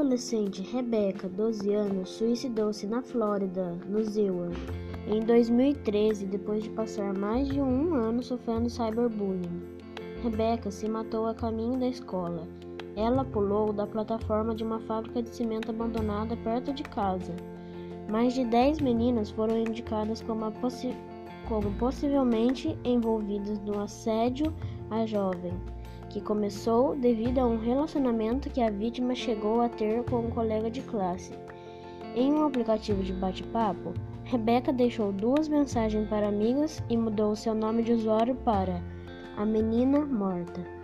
adolescente Rebecca, 12 anos, suicidou-se na Flórida, no Zewa, em 2013, depois de passar mais de um ano sofrendo cyberbullying. Rebecca se matou a caminho da escola. Ela pulou da plataforma de uma fábrica de cimento abandonada perto de casa. Mais de 10 meninas foram indicadas como, possi como possivelmente envolvidas no assédio à jovem que começou devido a um relacionamento que a vítima chegou a ter com um colega de classe. Em um aplicativo de bate-papo, Rebecca deixou duas mensagens para amigas e mudou seu nome de usuário para A Menina Morta.